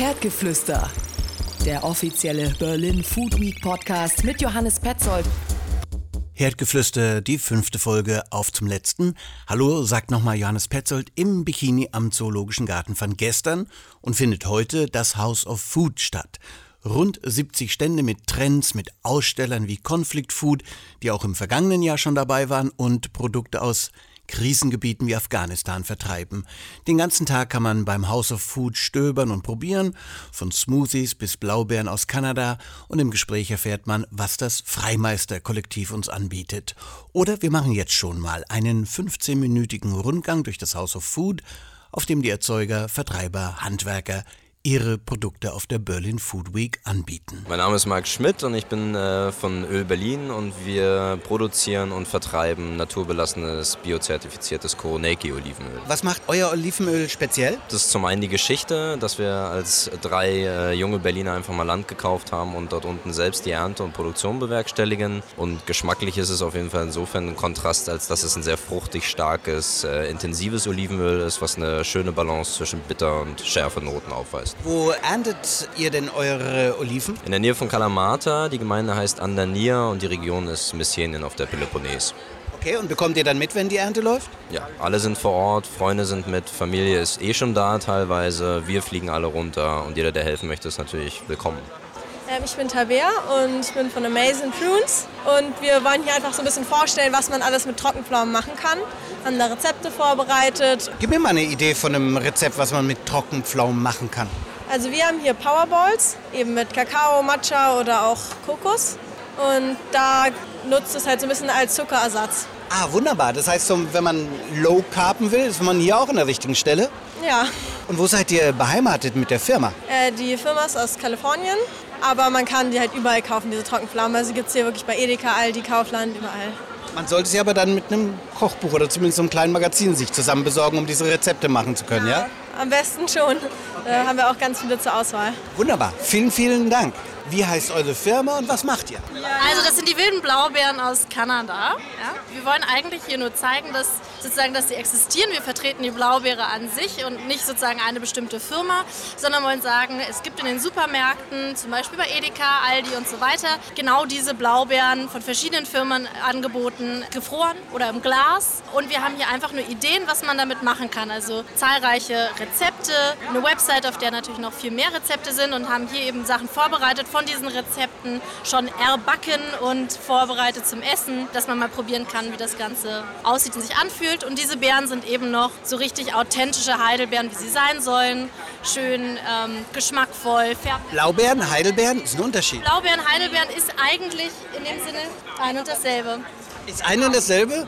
Herdgeflüster, der offizielle Berlin Food Week Podcast mit Johannes Petzold. Herdgeflüster, die fünfte Folge auf zum letzten. Hallo, sagt nochmal Johannes Petzold im Bikini am Zoologischen Garten von gestern und findet heute das House of Food statt. Rund 70 Stände mit Trends, mit Ausstellern wie Conflict Food, die auch im vergangenen Jahr schon dabei waren und Produkte aus Krisengebieten wie Afghanistan vertreiben. Den ganzen Tag kann man beim House of Food stöbern und probieren, von Smoothies bis Blaubeeren aus Kanada und im Gespräch erfährt man, was das Freimeister-Kollektiv uns anbietet. Oder wir machen jetzt schon mal einen 15-minütigen Rundgang durch das House of Food, auf dem die Erzeuger, Vertreiber, Handwerker ihre Produkte auf der Berlin Food Week anbieten. Mein Name ist Marc Schmidt und ich bin äh, von Öl Berlin und wir produzieren und vertreiben naturbelassenes, biozertifiziertes Koroneki Olivenöl. Was macht euer Olivenöl speziell? Das ist zum einen die Geschichte, dass wir als drei äh, junge Berliner einfach mal Land gekauft haben und dort unten selbst die Ernte und Produktion bewerkstelligen. Und geschmacklich ist es auf jeden Fall insofern ein Kontrast, als dass es ein sehr fruchtig, starkes, äh, intensives Olivenöl ist, was eine schöne Balance zwischen Bitter- und Schärfenoten aufweist ist. Wo erntet ihr denn eure Oliven? In der Nähe von Kalamata. Die Gemeinde heißt Andania und die Region ist Messenien auf der Peloponnes. Okay, und bekommt ihr dann mit, wenn die Ernte läuft? Ja, alle sind vor Ort, Freunde sind mit, Familie ist eh schon da teilweise. Wir fliegen alle runter und jeder, der helfen möchte, ist natürlich willkommen. Ähm, ich bin Tabea und ich bin von Amazing Prunes und wir wollen hier einfach so ein bisschen vorstellen, was man alles mit Trockenpflaumen machen kann. Haben da Rezepte vorbereitet. Gib mir mal eine Idee von einem Rezept, was man mit Trockenpflaumen machen kann. Also wir haben hier Powerballs, eben mit Kakao, Matcha oder auch Kokos. Und da nutzt es halt so ein bisschen als Zuckerersatz. Ah, wunderbar. Das heißt, wenn man Low Carben will, ist man hier auch an der richtigen Stelle? Ja. Und wo seid ihr beheimatet mit der Firma? Äh, die Firma ist aus Kalifornien aber man kann die halt überall kaufen, diese Trockenpflaumen. Also gibt es hier wirklich bei Edeka, Aldi, Kaufland, überall. Man sollte sie aber dann mit einem Kochbuch oder zumindest so einem kleinen Magazin sich zusammen besorgen, um diese Rezepte machen zu können, ja? ja? Am besten schon. Okay. Da haben wir auch ganz viele zur Auswahl. Wunderbar. Vielen, vielen Dank. Wie heißt eure Firma und was macht ihr? Also das sind die wilden Blaubeeren aus Kanada. Ja. Wir wollen eigentlich hier nur zeigen, dass, sozusagen, dass sie existieren. Wir vertreten die Blaubeere an sich und nicht sozusagen eine bestimmte Firma, sondern wollen sagen, es gibt in den Supermärkten, zum Beispiel bei Edeka, Aldi und so weiter, genau diese Blaubeeren von verschiedenen Firmen angeboten, gefroren oder im Glas. Und wir haben hier einfach nur Ideen, was man damit machen kann. Also zahlreiche Rezepte, eine Website, auf der natürlich noch viel mehr Rezepte sind und haben hier eben Sachen vorbereitet von diesen Rezepten schon erbacken und vorbereitet zum Essen, dass man mal probieren kann, wie das Ganze aussieht und sich anfühlt. Und diese Beeren sind eben noch so richtig authentische Heidelbeeren, wie sie sein sollen. Schön ähm, geschmackvoll. Blaubeeren, Heidelbeeren ist ein Unterschied. Blaubeeren, Heidelbeeren ist eigentlich in dem Sinne ein und dasselbe. Ist ein und dasselbe?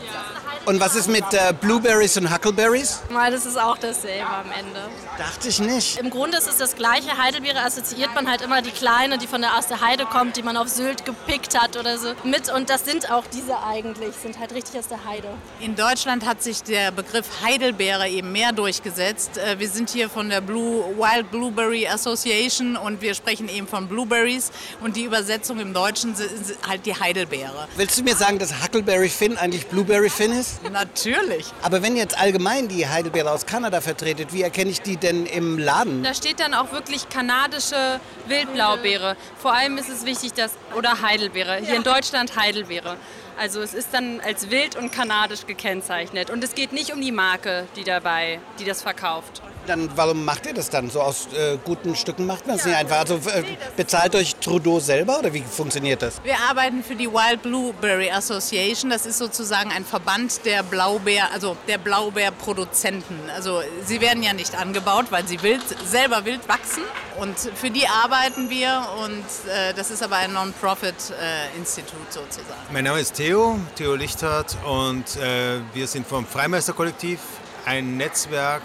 Und was ist mit äh, Blueberries und Huckleberries? Mal, das ist auch dasselbe am Ende. Dachte ich nicht. Im Grunde ist es das gleiche. Heidelbeere assoziiert man halt immer die kleine, die von der aus der Heide kommt, die man auf Sylt gepickt hat oder so mit. Und das sind auch diese eigentlich, sind halt richtig aus der Heide. In Deutschland hat sich der Begriff Heidelbeere eben mehr durchgesetzt. Äh, wir sind hier von der Blue, Wild Blueberry Association und wir sprechen eben von Blueberries. Und die Übersetzung im Deutschen ist halt die Heidelbeere. Willst du mir sagen, dass Huckleberry Finn eigentlich Blueberry Finn ist? Natürlich. Aber wenn jetzt allgemein die Heidelbeere aus Kanada vertretet, wie erkenne ich die denn im Laden? Da steht dann auch wirklich kanadische Wildblaubeere. Vor allem ist es wichtig, dass, oder Heidelbeere, hier in Deutschland Heidelbeere. Also es ist dann als wild und kanadisch gekennzeichnet. Und es geht nicht um die Marke, die dabei, die das verkauft. Dann warum macht ihr das dann? So aus äh, guten Stücken macht man es ja. nicht einfach. Also äh, bezahlt euch Trudeau selber oder wie funktioniert das? Wir arbeiten für die Wild Blueberry Association. Das ist sozusagen ein Verband der Blaubeer, also der Blaubeerproduzenten. Also sie werden ja nicht angebaut, weil sie wild, selber wild wachsen. Und für die arbeiten wir und äh, das ist aber ein Non-Profit-Institut äh, sozusagen. Mein Name ist Theo, Theo Lichthardt und äh, wir sind vom Freimeisterkollektiv, ein Netzwerk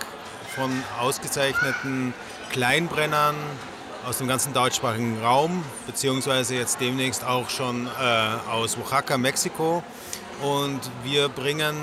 von ausgezeichneten Kleinbrennern aus dem ganzen deutschsprachigen Raum, beziehungsweise jetzt demnächst auch schon äh, aus Oaxaca, Mexiko. Und wir bringen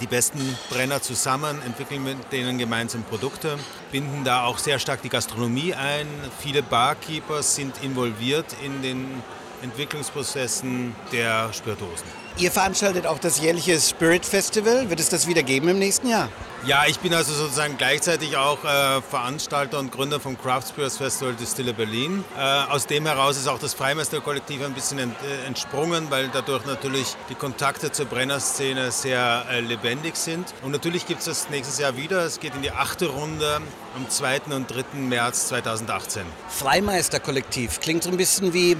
die besten Brenner zusammen, entwickeln mit denen gemeinsam Produkte, binden da auch sehr stark die Gastronomie ein. Viele Barkeepers sind involviert in den Entwicklungsprozessen der Spirituosen. Ihr veranstaltet auch das jährliche Spirit Festival. Wird es das wieder geben im nächsten Jahr? Ja, ich bin also sozusagen gleichzeitig auch äh, Veranstalter und Gründer vom Craft Spirits Festival Distille Berlin. Äh, aus dem heraus ist auch das Freimeister-Kollektiv ein bisschen ent, äh, entsprungen, weil dadurch natürlich die Kontakte zur Brennerszene sehr äh, lebendig sind. Und natürlich gibt es das nächstes Jahr wieder. Es geht in die achte Runde am 2. und 3. März 2018. Freimeister-Kollektiv klingt so ein bisschen wie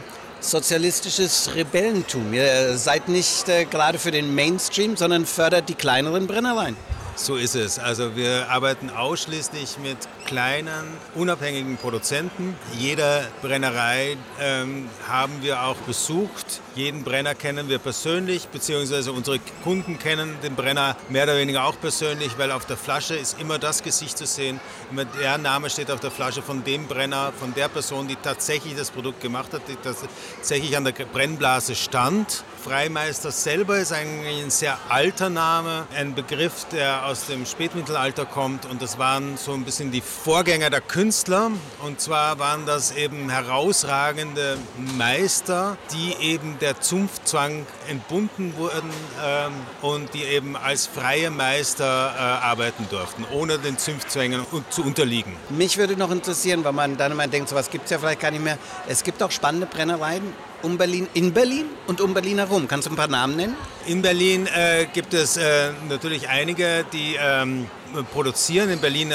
sozialistisches Rebellentum. Ihr seid nicht äh, gerade für den Mainstream, sondern fördert die kleineren Brennereien. So ist es. Also wir arbeiten ausschließlich mit kleinen, unabhängigen Produzenten. Jede Brennerei ähm, haben wir auch besucht. Jeden Brenner kennen wir persönlich, beziehungsweise unsere Kunden kennen den Brenner mehr oder weniger auch persönlich, weil auf der Flasche ist immer das Gesicht zu sehen. Immer der Name steht auf der Flasche von dem Brenner, von der Person, die tatsächlich das Produkt gemacht hat, die tatsächlich an der Brennblase stand. Freimeister selber ist eigentlich ein sehr alter Name, ein Begriff, der aus dem Spätmittelalter kommt und das waren so ein bisschen die Vorgänger der Künstler. Und zwar waren das eben herausragende Meister, die eben der Zunftzwang entbunden wurden ähm, und die eben als freie Meister äh, arbeiten durften, ohne den Zunftzwängen zu unterliegen. Mich würde noch interessieren, weil man dann immer denkt, sowas gibt es ja vielleicht gar nicht mehr. Es gibt auch spannende Brennereien um Berlin, in Berlin und um Berlin herum. Kannst du ein paar Namen nennen? In Berlin äh, gibt es äh, natürlich einige, die ähm, produzieren. In Berlin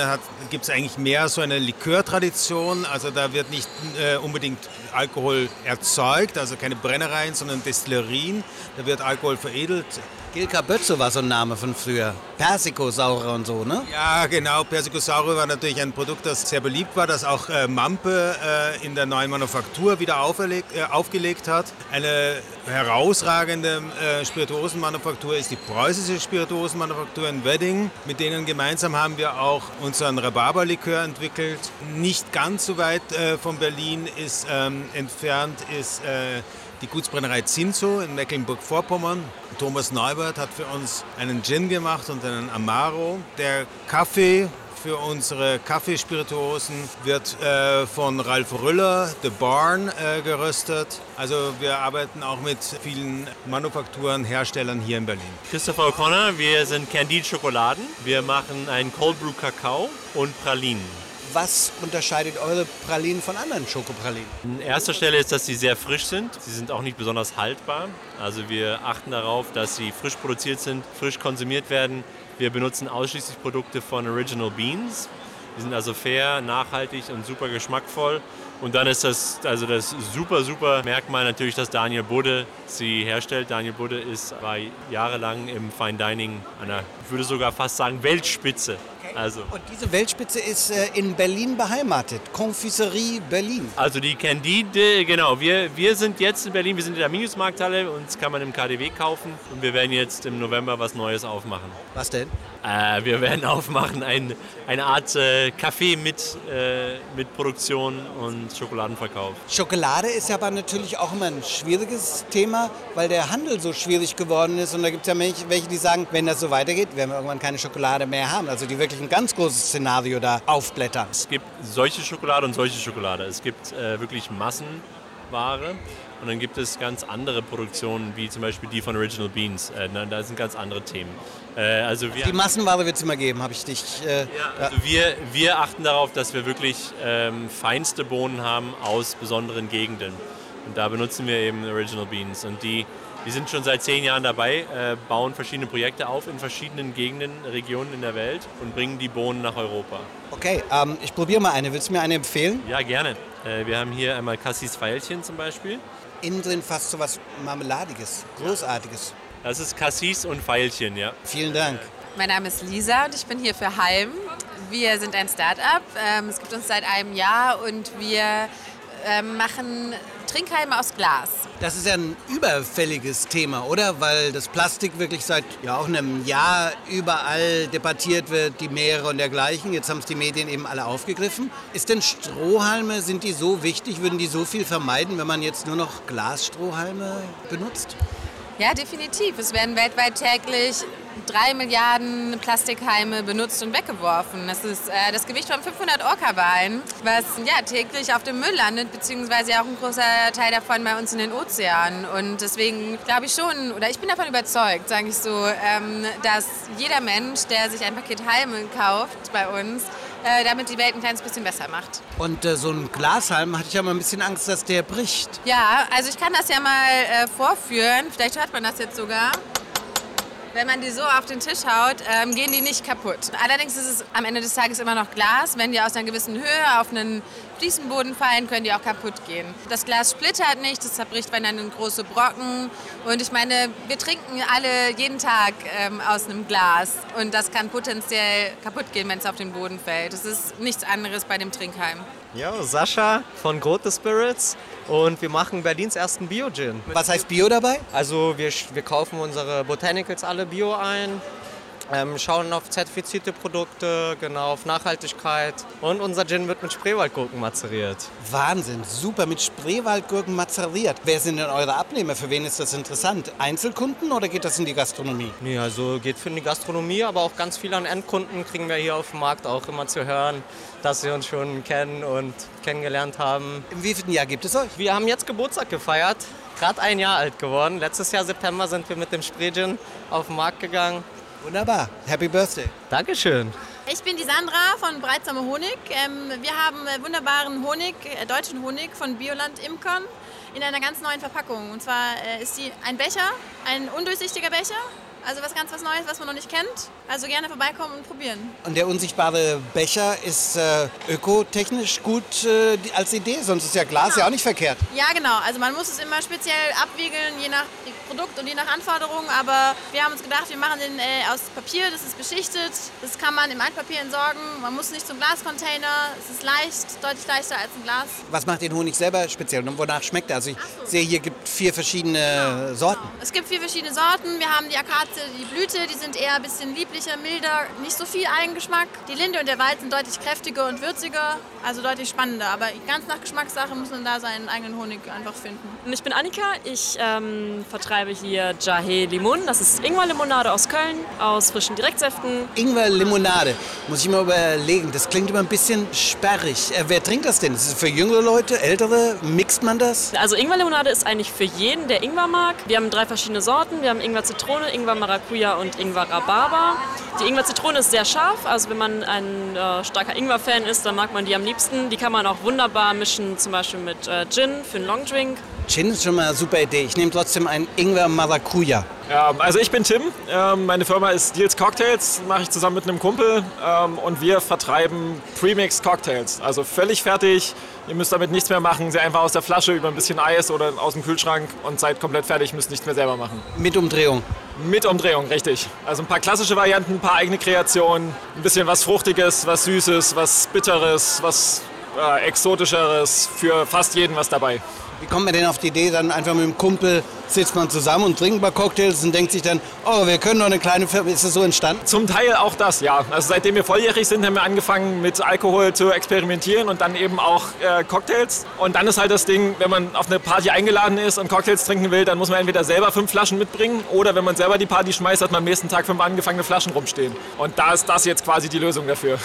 gibt es eigentlich mehr so eine Likörtradition. Also da wird nicht äh, unbedingt Alkohol erzeugt, also keine Brennereien, sondern Destillerien. Da wird Alkohol veredelt. Gilka Bötzo war so ein Name von früher. Persikosaure und so, ne? Ja, genau. Persikosaure war natürlich ein Produkt, das sehr beliebt war, das auch äh, Mampe äh, in der neuen Manufaktur wieder auferlegt, äh, aufgelegt hat. Eine herausragende äh, Spirituosenmanufaktur ist die preußische Spirituosenmanufaktur in Wedding. Mit denen gemeinsam haben wir auch unseren Rhabarberlikör entwickelt. Nicht ganz so weit äh, von Berlin ist ähm, entfernt ist äh, die Gutsbrennerei Zinzo in Mecklenburg-Vorpommern. Thomas Neubert hat für uns einen Gin gemacht und einen Amaro. Der Kaffee für unsere Kaffeespirituosen wird äh, von Ralf Rüller, The Barn, äh, geröstet. Also wir arbeiten auch mit vielen Manufakturen, Herstellern hier in Berlin. Christopher O'Connor, wir sind Candide Schokoladen. Wir machen einen Cold Brew Kakao und Pralinen. Was unterscheidet eure Pralinen von anderen Schokopralinen? In erster Stelle ist, dass sie sehr frisch sind. Sie sind auch nicht besonders haltbar. Also wir achten darauf, dass sie frisch produziert sind, frisch konsumiert werden. Wir benutzen ausschließlich Produkte von Original Beans. Die sind also fair, nachhaltig und super geschmackvoll. Und dann ist das also das super, super Merkmal natürlich, dass Daniel Budde sie herstellt. Daniel Budde ist, war jahrelang im Fine Dining einer, ich würde sogar fast sagen, Weltspitze also. Und diese Weltspitze ist äh, in Berlin beheimatet. Confiserie Berlin. Also die Candide, genau. Wir, wir sind jetzt in Berlin, wir sind in der Minusmarkthalle. Uns kann man im KDW kaufen. Und wir werden jetzt im November was Neues aufmachen. Was denn? Äh, wir werden aufmachen ein, eine Art äh, Café mit, äh, mit Produktion und Schokoladenverkauf. Schokolade ist aber natürlich auch immer ein schwieriges Thema, weil der Handel so schwierig geworden ist. Und da gibt es ja welche, die sagen, wenn das so weitergeht, werden wir irgendwann keine Schokolade mehr haben. Also die wirklich ein ganz großes Szenario da aufblättern. Es gibt solche Schokolade und solche Schokolade. Es gibt äh, wirklich Massenware und dann gibt es ganz andere Produktionen, wie zum Beispiel die von Original Beans. Äh, da sind ganz andere Themen. Äh, also wir, die Massenware wird es immer geben, habe ich dich. Äh, ja, also ja. wir, wir achten darauf, dass wir wirklich ähm, feinste Bohnen haben aus besonderen Gegenden. Und da benutzen wir eben Original Beans. Und die, die sind schon seit zehn Jahren dabei, äh, bauen verschiedene Projekte auf in verschiedenen Gegenden, Regionen in der Welt und bringen die Bohnen nach Europa. Okay, ähm, ich probiere mal eine. Willst du mir eine empfehlen? Ja, gerne. Äh, wir haben hier einmal Cassis Pfeilchen zum Beispiel. Innen drin fast so was Marmeladiges, Großartiges. Das ist Cassis und Pfeilchen, ja. Vielen Dank. Mein Name ist Lisa und ich bin hier für Halm. Wir sind ein Start-up. Ähm, es gibt uns seit einem Jahr und wir ähm, machen Trinkhalme aus Glas. Das ist ja ein überfälliges Thema, oder? Weil das Plastik wirklich seit ja, auch einem Jahr überall debattiert wird, die Meere und dergleichen. Jetzt haben es die Medien eben alle aufgegriffen. Ist denn Strohhalme, sind die so wichtig? Würden die so viel vermeiden, wenn man jetzt nur noch Glasstrohhalme benutzt? Ja, definitiv. Es werden weltweit täglich drei Milliarden Plastikheime benutzt und weggeworfen. Das ist äh, das Gewicht von 500 Orca-Walen, was ja, täglich auf dem Müll landet, beziehungsweise auch ein großer Teil davon bei uns in den Ozeanen. Und deswegen glaube ich schon, oder ich bin davon überzeugt, sage ich so, ähm, dass jeder Mensch, der sich ein Paket Halme kauft bei uns, äh, damit die Welt ein kleines bisschen besser macht. Und äh, so ein Glashalm hatte ich ja mal ein bisschen Angst, dass der bricht. Ja, also ich kann das ja mal äh, vorführen. Vielleicht hört man das jetzt sogar. Wenn man die so auf den Tisch haut, ähm, gehen die nicht kaputt. Allerdings ist es am Ende des Tages immer noch Glas. Wenn die aus einer gewissen Höhe auf einen Fliesenboden fallen, können die auch kaputt gehen. Das Glas splittert nicht, es zerbricht, wenn dann in große Brocken. Und ich meine, wir trinken alle jeden Tag ähm, aus einem Glas. Und das kann potenziell kaputt gehen, wenn es auf den Boden fällt. Das ist nichts anderes bei dem Trinkheim. Ja, Sascha von Grote Spirits und wir machen Berlins ersten Bio-Gin. Was heißt Bio dabei? Also wir, wir kaufen unsere Botanicals alle Bio ein, ähm, schauen auf zertifizierte Produkte, genau auf Nachhaltigkeit und unser Gin wird mit Spreewaldgurken mazeriert. Wahnsinn, super, mit Spreewaldgurken mazeriert. Wer sind denn eure Abnehmer? Für wen ist das interessant? Einzelkunden oder geht das in die Gastronomie? Nee, also geht für die Gastronomie, aber auch ganz viel an Endkunden kriegen wir hier auf dem Markt auch immer zu hören, dass sie uns schon kennen und kennengelernt haben. Im wievielten Jahr gibt es euch? Wir haben jetzt Geburtstag gefeiert, gerade ein Jahr alt geworden. Letztes Jahr September sind wir mit dem Spree-Gin auf den Markt gegangen. Wunderbar. Happy Birthday. Dankeschön. Ich bin die Sandra von Breitsamer Honig. Ähm, wir haben äh, wunderbaren Honig, äh, deutschen Honig von Bioland Imkern in einer ganz neuen Verpackung. Und zwar äh, ist sie ein Becher, ein undurchsichtiger Becher. Also was ganz was Neues, was man noch nicht kennt. Also gerne vorbeikommen und probieren. Und der unsichtbare Becher ist äh, ökotechnisch gut äh, als Idee, sonst ist ja Glas ja auch nicht verkehrt. Ja, genau. Also man muss es immer speziell abwiegeln, je nach Produkt und je nach Anforderungen. Aber wir haben uns gedacht, wir machen den äh, aus Papier, das ist beschichtet. Das kann man im Altpapier entsorgen. Man muss nicht zum Glascontainer. Es ist leicht, deutlich leichter als ein Glas. Was macht den Honig selber speziell und wonach schmeckt er? Also ich sehe, hier gibt vier verschiedene Sorten. Es gibt vier verschiedene Sorten. Wir haben die Akazie, die Blüte, die sind eher ein bisschen lieblicher, milder, nicht so viel Eigengeschmack. Die Linde und der Wald sind deutlich kräftiger und würziger, also deutlich spannender. Aber ganz nach Geschmackssache muss man da seinen eigenen Honig einfach finden. Ich bin Annika, ich ähm, vertreibe hier Jahe Limon. Das ist Ingwer-Limonade aus Köln, aus frischen Direktsäften. Ingwer-Limonade, muss ich mal überlegen, das klingt immer ein bisschen sperrig. Äh, wer trinkt das denn? Ist es für jüngere Leute, ältere? Mixt man das? Also Ingwer-Limonade ist eigentlich für jeden, der Ingwer mag. Wir haben drei verschiedene Sorten. Wir haben Ingwer-Zitrone, Ingwer-Maracuja und Ingwer-Rhabarber. Die Ingwer-Zitrone ist sehr scharf, also wenn man ein äh, starker Ingwer-Fan ist, dann mag man die am liebsten. Die kann man auch wunderbar mischen, zum Beispiel mit äh, Gin für einen Longdrink. Gin ist schon mal eine super Idee. Ich nehme trotzdem einen Ingwer Maracuja. Ja, also ich bin Tim. Ähm, meine Firma ist Deals Cocktails, mache ich zusammen mit einem Kumpel ähm, und wir vertreiben Premix Cocktails. Also völlig fertig. Ihr müsst damit nichts mehr machen. Sie einfach aus der Flasche über ein bisschen Eis oder aus dem Kühlschrank und seid komplett fertig. Müsst nichts mehr selber machen. Mit Umdrehung. Mit Umdrehung, richtig. Also ein paar klassische Varianten, ein paar eigene Kreationen, ein bisschen was Fruchtiges, was Süßes, was Bitteres, was äh, Exotischeres. Für fast jeden was dabei. Wie kommt man denn auf die Idee, dann einfach mit dem Kumpel sitzt man zusammen und trinkt ein paar Cocktails und denkt sich dann, oh, wir können doch eine kleine Firma. Ist das so entstanden? Zum Teil auch das, ja. Also seitdem wir volljährig sind, haben wir angefangen mit Alkohol zu experimentieren und dann eben auch äh, Cocktails. Und dann ist halt das Ding, wenn man auf eine Party eingeladen ist und Cocktails trinken will, dann muss man entweder selber fünf Flaschen mitbringen oder wenn man selber die Party schmeißt, hat man am nächsten Tag fünf angefangene Flaschen rumstehen. Und da ist das jetzt quasi die Lösung dafür.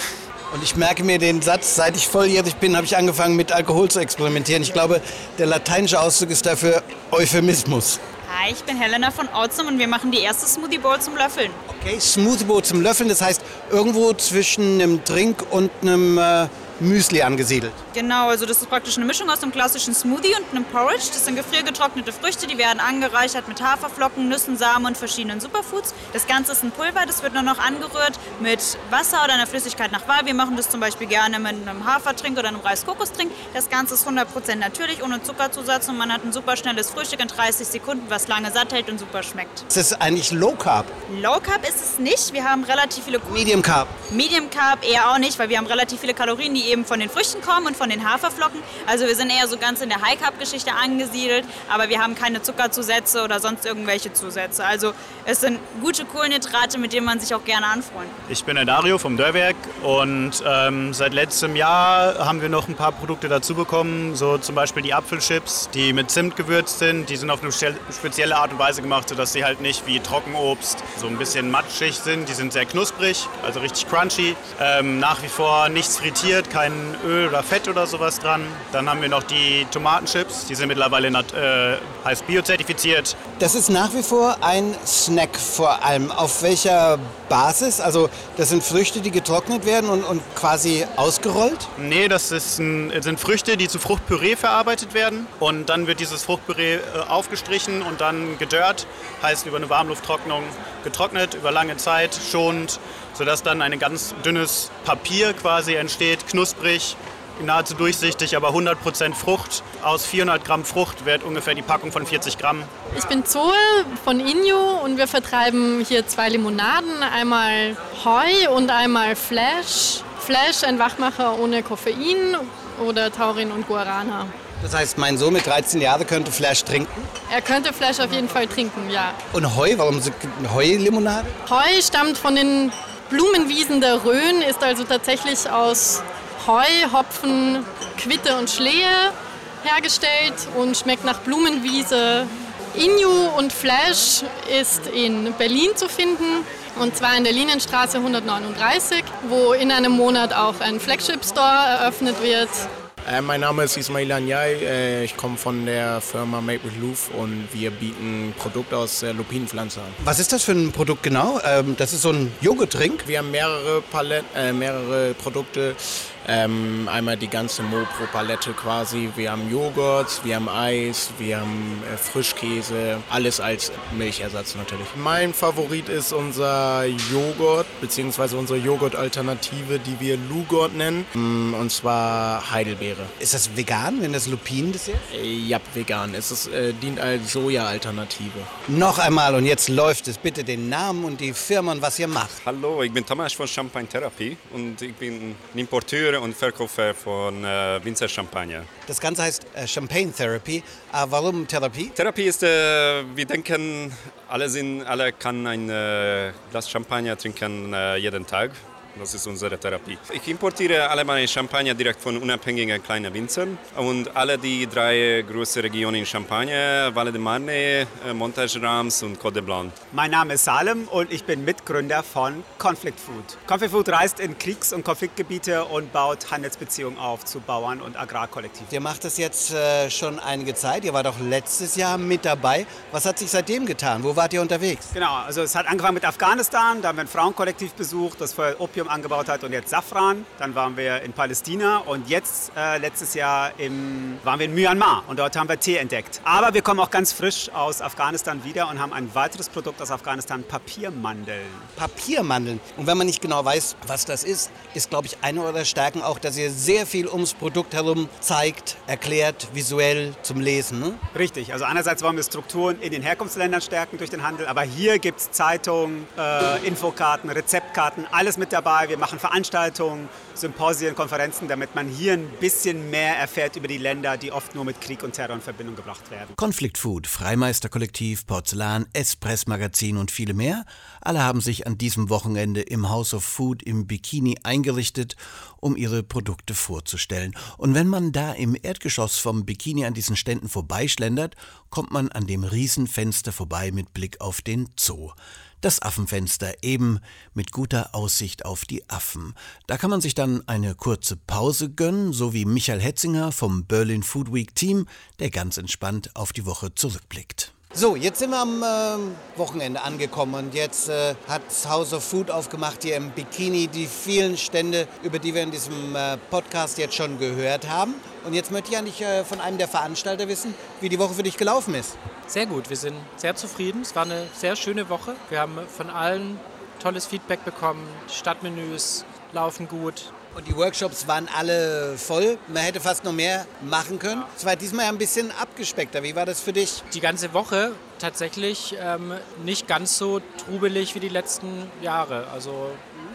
Und ich merke mir den Satz, seit ich volljährig bin, habe ich angefangen mit Alkohol zu experimentieren. Ich glaube, der lateinische Ausdruck ist dafür Euphemismus. Hi, ich bin Helena von Outzum und wir machen die erste Smoothie Bowl zum Löffeln. Okay, Smoothie Bowl zum Löffeln, das heißt irgendwo zwischen einem Drink und einem äh, Müsli angesiedelt. Genau, also das ist praktisch eine Mischung aus einem klassischen Smoothie und einem Porridge. Das sind gefriergetrocknete Früchte, die werden angereichert mit Haferflocken, Nüssen, Samen und verschiedenen Superfoods. Das Ganze ist ein Pulver, das wird nur noch angerührt mit Wasser oder einer Flüssigkeit nach Wahl. Wir machen das zum Beispiel gerne mit einem Hafertrink oder einem Reis-Kokostrink. Das Ganze ist 100% natürlich, ohne Zuckerzusatz und man hat ein super schnelles Frühstück in 30 Sekunden, was lange satt hält und super schmeckt. Ist das eigentlich Low Carb? Low Carb ist es nicht. Wir haben relativ viele... Medium Carb? Medium Carb eher auch nicht, weil wir haben relativ viele Kalorien, die die eben von den Früchten kommen und von den Haferflocken. Also wir sind eher so ganz in der High-Carb-Geschichte angesiedelt, aber wir haben keine Zuckerzusätze oder sonst irgendwelche Zusätze. Also es sind gute Kohlenhydrate, mit denen man sich auch gerne anfreundet. Ich bin der Dario vom Dörrwerk und ähm, seit letztem Jahr haben wir noch ein paar Produkte dazu bekommen, so zum Beispiel die Apfelchips, die mit Zimt gewürzt sind. Die sind auf eine spezielle Art und Weise gemacht, sodass sie halt nicht wie Trockenobst so ein bisschen matschig sind. Die sind sehr knusprig, also richtig crunchy. Ähm, nach wie vor nichts frittiert, kein Öl oder Fett oder sowas dran. Dann haben wir noch die Tomatenchips, die sind mittlerweile äh, heißt biozertifiziert. Das ist nach wie vor ein Snack vor allem. Auf welcher Basis? Also das sind Früchte, die getrocknet werden und, und quasi ausgerollt? Nee, das ein, sind Früchte, die zu Fruchtpüree verarbeitet werden. Und dann wird dieses Fruchtpüree äh, aufgestrichen und dann gedörrt, heißt über eine Warmlufttrocknung getrocknet, über lange Zeit schonend, sodass dann ein ganz dünnes Papier quasi entsteht, knusprig, nahezu durchsichtig, aber 100% Frucht. Aus 400 Gramm Frucht wird ungefähr die Packung von 40 Gramm. Ich bin Zoe von Inyo und wir vertreiben hier zwei Limonaden, einmal Heu und einmal Flash. Flash, ein Wachmacher ohne Koffein oder Taurin und Guarana. Das heißt, mein Sohn mit 13 Jahren könnte Flash trinken? Er könnte Flash auf jeden Fall trinken, ja. Und Heu, warum so Heu-Limonade? Heu stammt von den Blumenwiesen der Rhön, ist also tatsächlich aus Heu, Hopfen, Quitte und Schlehe hergestellt und schmeckt nach Blumenwiese. Inju und Flash ist in Berlin zu finden und zwar in der Linienstraße 139, wo in einem Monat auch ein Flagship Store eröffnet wird. Äh, mein Name ist Ismail Anyay, äh, ich komme von der Firma Made with Loof und wir bieten Produkte aus äh, Lupinenpflanze an. Was ist das für ein Produkt genau? Ähm, das ist so ein Joghurttrink? Wir haben mehrere, Palette, äh, mehrere Produkte. Ähm, einmal die ganze Mo-Pro-Palette quasi. Wir haben Joghurt, wir haben Eis, wir haben äh, Frischkäse, alles als Milchersatz natürlich. Mein Favorit ist unser Joghurt, beziehungsweise unsere Joghurt-Alternative, die wir Lugort nennen, mm, und zwar Heidelbeere. Ist das vegan, wenn das Lupin das ist? Äh, ja, vegan. Es ist, äh, dient als Soja-Alternative. Noch einmal und jetzt läuft es. Bitte den Namen und die Firma und was ihr macht. Hallo, ich bin Thomas von Champagne Therapie und ich bin Importeur und Verkäufer von äh, Winzer Champagner. Das Ganze heißt äh, Champagne Therapy. Äh, warum Therapie? Therapie ist, äh, wir denken, alle, sind, alle kann ein äh, Glas Champagner trinken äh, jeden Tag. Das ist unsere Therapie. Ich importiere alle meine Champagner direkt von unabhängigen kleinen Winzern und alle die drei großen Regionen in Champagne, Valle de Marne, äh, Montage Rams und Côte de Blanc. Mein Name ist Salem und ich bin Mitgründer von Conflict Food. Conflict Food reist in Kriegs- und Konfliktgebiete und baut Handelsbeziehungen auf zu Bauern und Agrarkollektiven. Ihr macht das jetzt äh, schon einige Zeit. Ihr wart auch letztes Jahr mit dabei. Was hat sich seitdem getan? Wo wart ihr unterwegs? Genau, also es hat angefangen mit Afghanistan. Da haben wir ein Frauenkollektiv besucht, das vorher Opium Opium angebaut hat und jetzt Safran. Dann waren wir in Palästina und jetzt äh, letztes Jahr im, waren wir in Myanmar und dort haben wir Tee entdeckt. Aber wir kommen auch ganz frisch aus Afghanistan wieder und haben ein weiteres Produkt aus Afghanistan, Papiermandeln. Papiermandeln. Und wenn man nicht genau weiß, was das ist, ist, glaube ich, eine eurer Stärken auch, dass ihr sehr viel ums Produkt herum zeigt, erklärt, visuell zum Lesen. Ne? Richtig. Also einerseits wollen wir Strukturen in den Herkunftsländern stärken durch den Handel, aber hier gibt es Zeitungen, äh, Infokarten, Rezeptkarten, alles mit dabei dabei, wir machen Veranstaltungen, Symposien, Konferenzen, damit man hier ein bisschen mehr erfährt über die Länder, die oft nur mit Krieg und Terror in Verbindung gebracht werden. Konflikt Food, Freimeisterkollektiv, Porzellan, Espress Magazin und viele mehr. Alle haben sich an diesem Wochenende im House of Food im Bikini eingerichtet, um ihre Produkte vorzustellen. Und wenn man da im Erdgeschoss vom Bikini an diesen Ständen vorbeischlendert, kommt man an dem Riesenfenster vorbei mit Blick auf den Zoo. Das Affenfenster eben mit guter Aussicht auf die Affen. Da kann man sich dann eine kurze Pause gönnen, so wie Michael Hetzinger vom Berlin Food Week Team, der ganz entspannt auf die Woche zurückblickt. So, jetzt sind wir am äh, Wochenende angekommen und jetzt äh, hat House of Food aufgemacht hier im Bikini die vielen Stände, über die wir in diesem äh, Podcast jetzt schon gehört haben. Und jetzt möchte ich eigentlich äh, von einem der Veranstalter wissen, wie die Woche für dich gelaufen ist. Sehr gut, wir sind sehr zufrieden. Es war eine sehr schöne Woche. Wir haben von allen tolles Feedback bekommen. Die Stadtmenüs laufen gut. Und die Workshops waren alle voll. Man hätte fast noch mehr machen können. Es war diesmal ein bisschen abgespeckter. Wie war das für dich? Die ganze Woche tatsächlich ähm, nicht ganz so trubelig wie die letzten Jahre. Also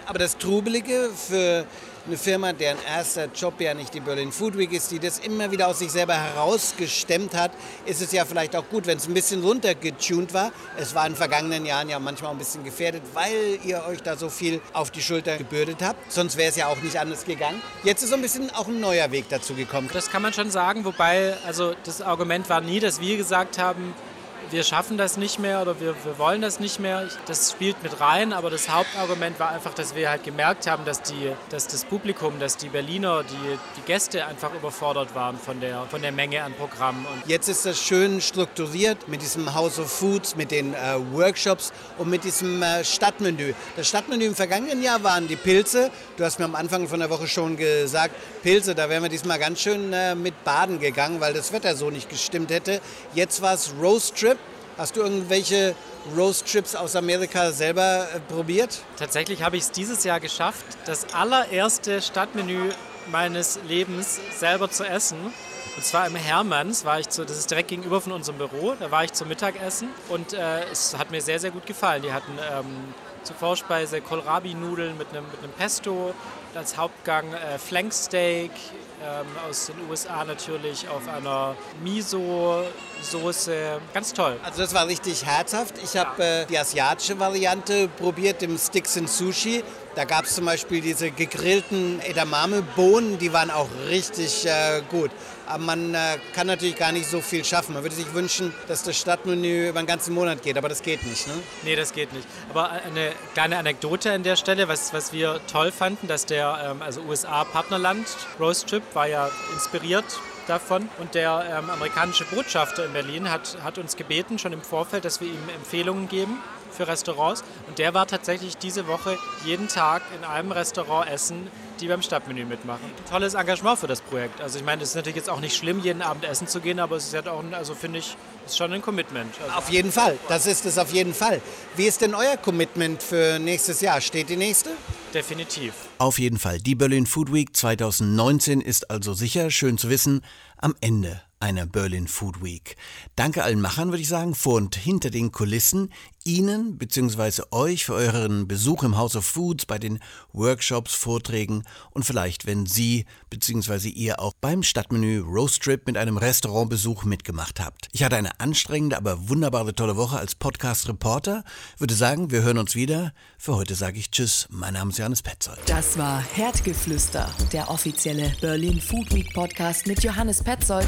Aber das Trubelige für eine Firma, deren erster Job ja nicht die Berlin Food Week ist, die das immer wieder aus sich selber herausgestemmt hat, ist es ja vielleicht auch gut, wenn es ein bisschen runtergetuned war. Es war in den vergangenen Jahren ja manchmal ein bisschen gefährdet, weil ihr euch da so viel auf die Schulter gebürdet habt. Sonst wäre es ja auch nicht anders gegangen. Jetzt ist so ein bisschen auch ein neuer Weg dazu gekommen. Das kann man schon sagen, wobei also das Argument war nie, dass wir gesagt haben, wir schaffen das nicht mehr oder wir, wir wollen das nicht mehr. Das spielt mit rein, aber das Hauptargument war einfach, dass wir halt gemerkt haben, dass, die, dass das Publikum, dass die Berliner, die, die Gäste einfach überfordert waren von der, von der Menge an Programmen. Und Jetzt ist das schön strukturiert mit diesem House of Foods, mit den äh, Workshops und mit diesem äh, Stadtmenü. Das Stadtmenü im vergangenen Jahr waren die Pilze. Du hast mir am Anfang von der Woche schon gesagt, Pilze, da wären wir diesmal ganz schön äh, mit baden gegangen, weil das Wetter so nicht gestimmt hätte. Jetzt war es Roast Trip. Hast du irgendwelche Roast Chips aus Amerika selber äh, probiert? Tatsächlich habe ich es dieses Jahr geschafft, das allererste Stadtmenü meines Lebens selber zu essen. Und zwar im Hermanns war ich zu, das ist direkt gegenüber von unserem Büro, da war ich zum Mittagessen und äh, es hat mir sehr, sehr gut gefallen. Die hatten ähm, zur Vorspeise Kohlrabi-Nudeln mit einem, mit einem Pesto, als Hauptgang äh, Flanksteak ähm, aus den USA natürlich auf einer Miso-Soße. Ganz toll. Also das war richtig herzhaft. Ich habe äh, die asiatische Variante probiert, im Sticks and Sushi. Da gab es zum Beispiel diese gegrillten Edamame-Bohnen, die waren auch richtig äh, gut. Aber man äh, kann natürlich gar nicht so viel schaffen. Man würde sich wünschen, dass das Stadtmenü über einen ganzen Monat geht, aber das geht nicht. Ne? Nee, das geht nicht. Aber eine kleine Anekdote an der Stelle, was, was wir toll fanden, dass der ähm, also USA-Partnerland Roast Trip war ja inspiriert davon. Und der ähm, amerikanische Botschafter in Berlin hat, hat uns gebeten, schon im Vorfeld, dass wir ihm Empfehlungen geben für Restaurants. Und der war tatsächlich diese Woche jeden Tag in einem Restaurant essen, die beim Stadtmenü mitmachen. Tolles Engagement für das Projekt. Also ich meine, es ist natürlich jetzt auch nicht schlimm, jeden Abend essen zu gehen, aber es ist halt auch, also finde ich, ist schon ein Commitment. Also auf jeden Fall, das ist es auf jeden Fall. Wie ist denn euer Commitment für nächstes Jahr? Steht die nächste? Definitiv. Auf jeden Fall. Die Berlin Food Week 2019 ist also sicher, schön zu wissen, am Ende einer Berlin Food Week. Danke allen Machern, würde ich sagen, vor und hinter den Kulissen. Ihnen bzw. euch für euren Besuch im House of Foods, bei den Workshops, Vorträgen und vielleicht, wenn Sie bzw. ihr auch beim Stadtmenü Roast Trip mit einem Restaurantbesuch mitgemacht habt. Ich hatte eine anstrengende, aber wunderbare tolle Woche als Podcast-Reporter. Würde sagen, wir hören uns wieder. Für heute sage ich Tschüss. Mein Name ist Johannes Petzold. Das war Herdgeflüster, der offizielle Berlin Food Week Podcast mit Johannes Petzold